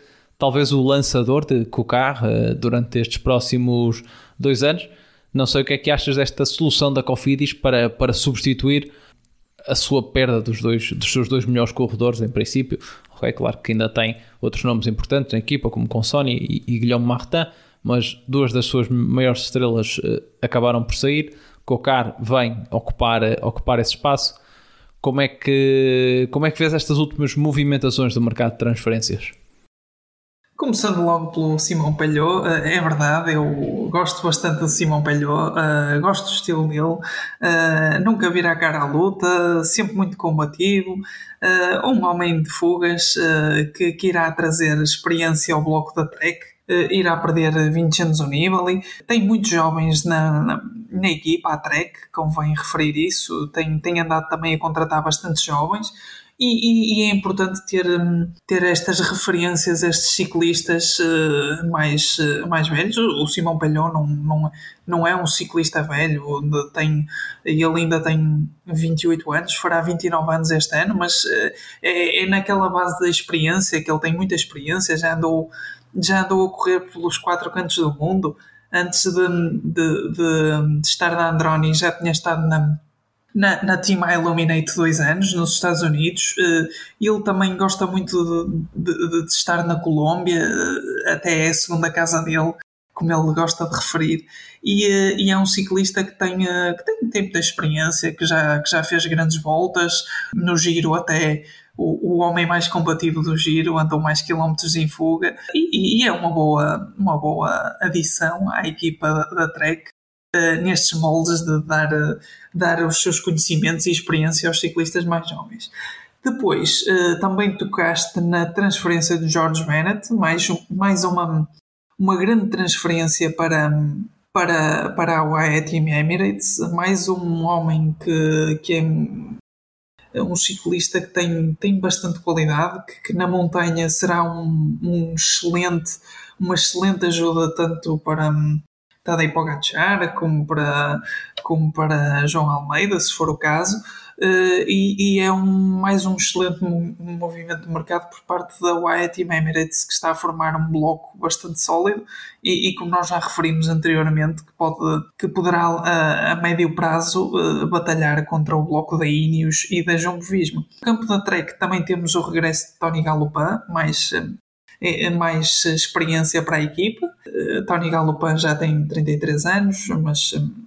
talvez o lançador de Cocar eh, durante estes próximos dois anos. Não sei o que é que achas desta solução da Cofidis para, para substituir a sua perda dos, dois, dos seus dois melhores corredores, em princípio. É claro que ainda tem outros nomes importantes na equipa, como Consoni e, e Guilherme Martin, mas duas das suas maiores estrelas uh, acabaram por sair. Cocar vem ocupar, ocupar esse espaço. Como é que como é que vês estas últimas movimentações do mercado de transferências? Começando logo pelo Simão Palhou, eh, é verdade, eu gosto bastante do Simão Palhou, uh, gosto do estilo dele, uh, nunca vira a cara à luta, sempre muito combativo, um homem de fugas que, irá trazer experiência ao bloco da Trek, irá perder 20 anos o nível. Tem muitos jovens na, na, na, equipa, a Trek, convém referir isso, tem, tem andado também a contratar bastantes jovens. E, e, e, é importante ter, hum, ter estas referências, estes ciclistas uh, mais, uh, mais velhos. O Simão Palhão não, não, não é um ciclista velho, tem, ele ainda tem 28 anos, fará 29 anos este ano, mas uh, é, é naquela base da experiência, que ele tem muita experiência, já andou, já andou a correr pelos quatro cantos do mundo. Antes de, de, de, de estar na Androni, já tinha estado na na, na Team Illuminate dois anos nos Estados Unidos. Uh, ele também gosta muito de, de, de estar na Colômbia, uh, até é a segunda casa dele, como ele gosta de referir. E, uh, e é um ciclista que tem, que tem, tem muita experiência, que já, que já fez grandes voltas no giro até. O, o homem mais combativo do giro, andou mais quilómetros em fuga e, e é uma boa, uma boa adição à equipa da Trek nestes moldes de dar, uh, dar os seus conhecimentos e experiência aos ciclistas mais jovens. Depois, uh, também tocaste na transferência de George Bennett, mais, mais uma, uma grande transferência para, para, para a UAE Team Emirates, mais um homem que, que é um ciclista que tem, tem bastante qualidade, que, que na montanha será um, um excelente, uma excelente ajuda tanto para, Tadej Pogacar, como para, como para João Almeida, se for o caso, uh, e, e, é um, mais um excelente movimento de mercado por parte da Wyatt Team Emirates, que está a formar um bloco bastante sólido e, e como nós já referimos anteriormente, que, pode, que poderá a, a médio prazo uh, batalhar contra o bloco da Ineos e da João Visma. No campo da Trek também temos o regresso de Tony Galopin, mais é, é mais experiência para a equipa. Eh, Tony Galopin já tem 33 anos, mas hum,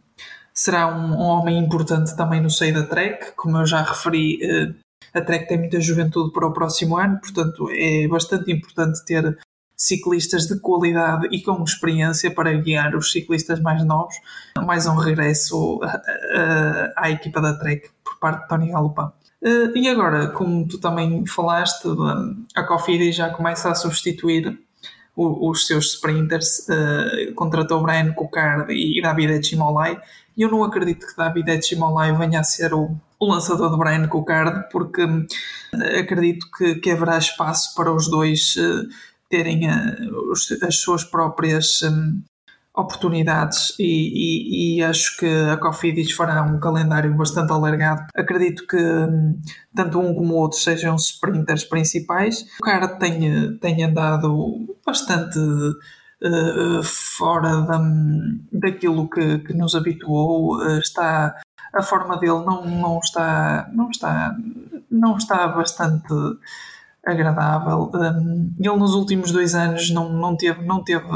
será um, um, homem importante também no seio da Trek. Como eu já referi, eh, a Trek tem muita juventude para o próximo ano, portanto é bastante importante ter ciclistas de qualidade e com experiência para guiar os ciclistas mais novos. Mais um regresso à equipa da Trek por parte de Tony Galopin. E agora, como tu também falaste, a Cofidis já começa a substituir os seus sprinters, contratou Brian Coccard e David Echimolai, e eu não acredito que David Echimolai venha a ser o, o lançador de Brian Coccard, porque acredito que, que haverá espaço para os dois terem as suas próprias oportunidades e, e, e, acho que a Cofidis fará um calendário bastante alargado. Acredito que um, tanto um como o outro sejam sprinters principais. O cara tem, tem andado bastante uh, fora da, daquilo que, que nos habituou. Uh, está a forma dele não, não está não está não está bastante agradável. Um, ele nos últimos dois anos não, não teve, não teve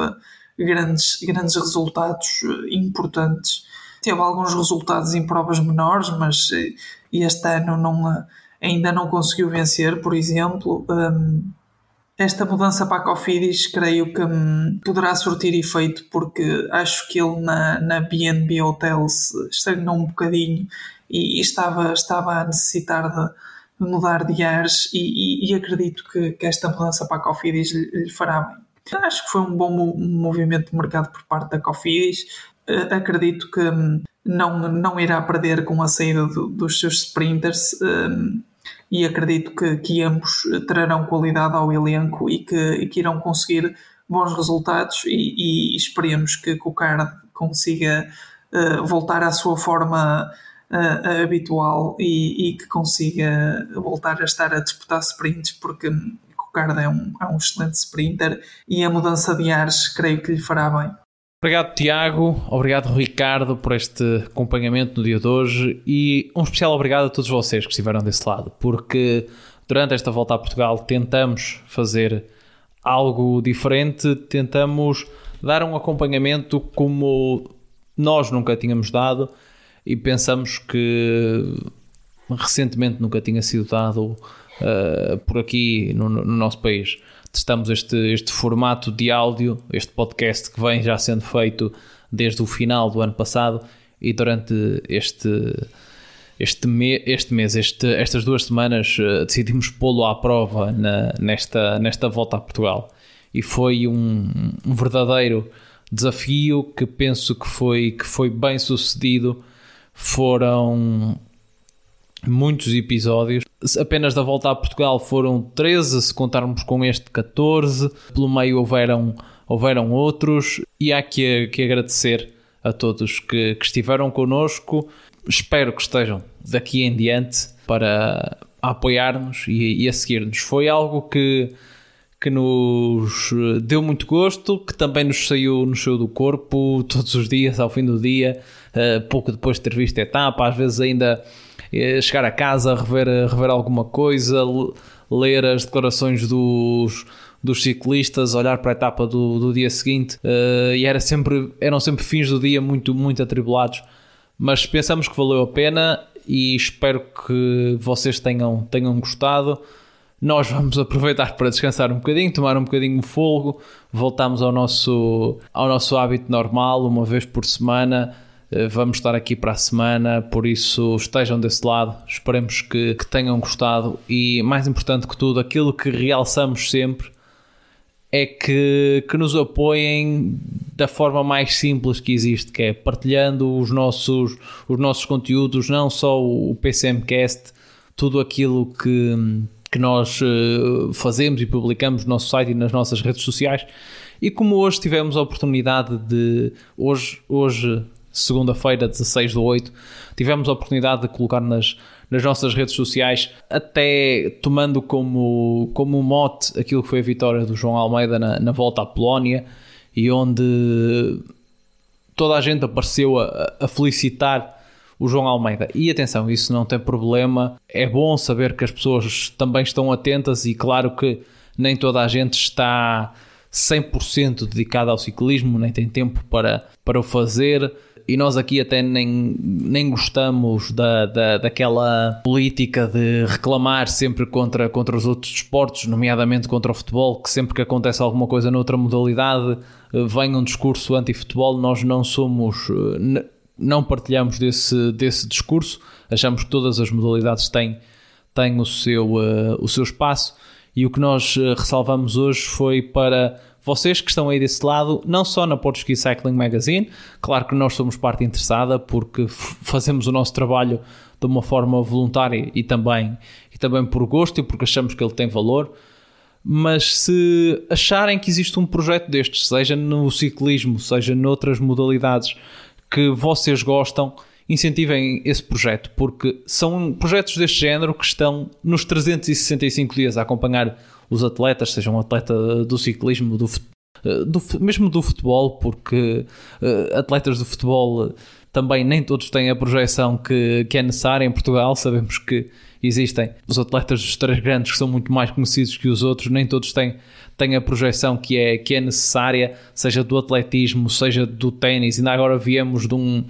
grandes, grandes resultados eh, importantes. Teve alguns resultados em provas menores, mas eh, este ano não, ainda não conseguiu vencer, por exemplo. Um, esta mudança para a Cofidis creio que um, poderá surtir efeito porque acho que ele na, na BNB Hotels estagnou um bocadinho e, e estava, estava a necessitar de, mudar de ares e, e, e acredito que, que, esta mudança para a Cofidis lhe, lhe fará bem. Acho que foi um bom movimento de mercado por parte da Cofidis. Uh, acredito que um, não, não irá perder com a saída do, dos seus sprinters um, e acredito que, que ambos trarão qualidade ao elenco e que, e que irão conseguir bons resultados e, e esperemos que o Card consiga uh, voltar à sua forma habitual e, e, que consiga voltar a estar a disputar sprints, porque o Card é um, é um excelente sprinter e a mudança de ares creio que lhe fará bem. Obrigado, Tiago. Obrigado, Ricardo, por este acompanhamento no dia de hoje. E um especial obrigado a todos vocês que estiveram desse lado, porque durante esta volta a Portugal tentamos fazer algo diferente, tentamos dar um acompanhamento como nós nunca tínhamos dado e pensamos que recentemente nunca tinha sido dado uh, por aqui no, no, nosso país. Testamos este, este formato de áudio, este podcast que vem já sendo feito desde o final do ano passado e durante este, este, me, este mês, este, estas duas semanas, uh, decidimos pô-lo à prova na, nesta, nesta volta a Portugal. E foi um, um verdadeiro desafio que penso que foi, que foi bem sucedido foram muitos episódios. Apenas da volta a Portugal foram 13, se contarmos com este 14. Pelo meio houveram, houveram outros. E há que, que agradecer a todos que, que estiveram connosco. Espero que estejam daqui em diante para apoiar-nos e, e a seguir-nos. Foi algo que que nos deu muito gosto, que também nos saiu, nos saiu do corpo todos os dias, ao fim do dia, uh, pouco depois de ter visto a etapa, às vezes ainda chegar a casa, rever, rever alguma coisa, ler as declarações dos, dos ciclistas, olhar para a etapa do, do dia seguinte, uh, e era sempre, eram sempre fins do dia muito, muito atribulados, mas pensamos que valeu a pena e espero que vocês tenham, tenham gostado. Nós vamos aproveitar para descansar um bocadinho, tomar um bocadinho de fogo, voltamos ao nosso, ao nosso hábito normal, uma vez por semana. Eh, vamos estar aqui para a semana, por isso estejam desse lado. Esperemos que, que tenham gostado e, mais importante que tudo, aquilo que realçamos sempre é que, que nos apoiem da forma mais simples que existe, que é partilhando os nossos, os nossos conteúdos, não só o PCMcast, tudo aquilo que que nós uh, fazemos e publicamos no nosso site e nas nossas redes sociais. E como hoje tivemos a oportunidade de. Hoje, hoje segunda-feira, 16 de 8, tivemos a oportunidade de colocar nas, nas nossas redes sociais, até tomando como, como mote aquilo que foi a vitória do João Almeida na, na volta à Polónia, e onde toda a gente apareceu a, a felicitar o João Almeida. E atenção, isso não tem problema. É bom saber que as pessoas também estão atentas e claro que nem toda a gente está 100% dedicada ao ciclismo, nem tem tempo para, para o fazer. E nós aqui até nem, nem gostamos da, da, daquela política de reclamar sempre contra, contra os outros desportos, nomeadamente contra o futebol, que sempre que acontece alguma coisa noutra modalidade eh, vem um discurso anti-futebol, nós não somos, eh, não partilhamos desse, desse discurso, achamos que todas as modalidades têm, têm o, seu, uh, o seu espaço. E o que nós ressalvamos hoje foi para vocês que estão aí desse lado, não só na Portuguese Cycling Magazine, claro que nós somos parte interessada porque fazemos o nosso trabalho de uma forma voluntária e também, e também por gosto e porque achamos que ele tem valor. Mas se acharem que existe um projeto destes, seja no ciclismo, seja noutras modalidades que vocês gostam, incentivem esse projeto, porque são projetos deste género que estão nos 365 dias a acompanhar os atletas, seja um atleta do ciclismo, do, eh, do mesmo do futebol, porque uh, atletas do futebol também nem todos têm a projeção que, que é necessária em Portugal. Sabemos que existem os atletas dos três grandes que são muito mais conhecidos que os outros, nem todos têm, têm a projeção que é, que é necessária, seja do atletismo, seja do ténis. Ainda agora viemos de, um,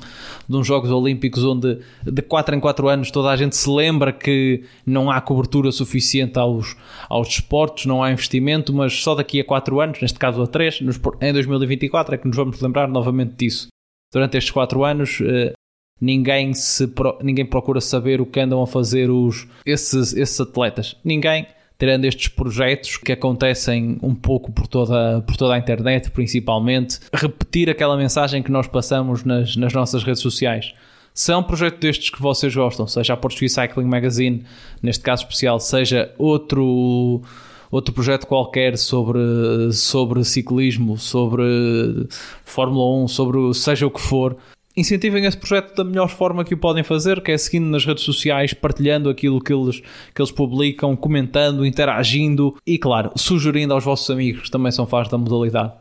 de uns Jogos Olímpicos onde de 4 em 4 anos toda a gente se lembra que não há cobertura suficiente aos, aos desportos, não há investimento, mas só daqui a 4 anos, neste caso a 3, nos, em 2024, é que nos vamos lembrar novamente disso. Durante estes 4 anos, eh, ninguém, se, ninguém procura saber o que andam a fazer os, esses, esses atletas. Ninguém, tirando estes projetos que acontecem um pouco por toda, por toda a internet, principalmente, repetir aquela mensagem que nós passamos nas, nas nossas redes sociais. Se é um projeto destes que vocês gostam, seja a Portuguese Cycling Magazine, neste caso especial, seja outro outro projeto qualquer sobre, sobre ciclismo, sobre Fórmula 1, sobre seja o que for, incentivem esse projeto da melhor forma que o podem fazer, que é seguindo nas redes sociais, partilhando aquilo que eles, que eles publicam, comentando, interagindo e, claro, sugerindo aos vossos amigos que também são fãs da modalidade.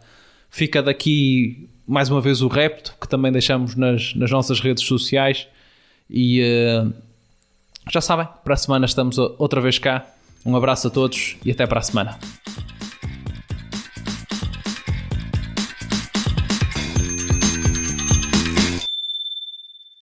Fica daqui mais uma vez o repto, que também deixamos nas, nas nossas redes sociais. E uh, já sabem, para a semana estamos outra vez cá. Um abraço a todos e até para a semana.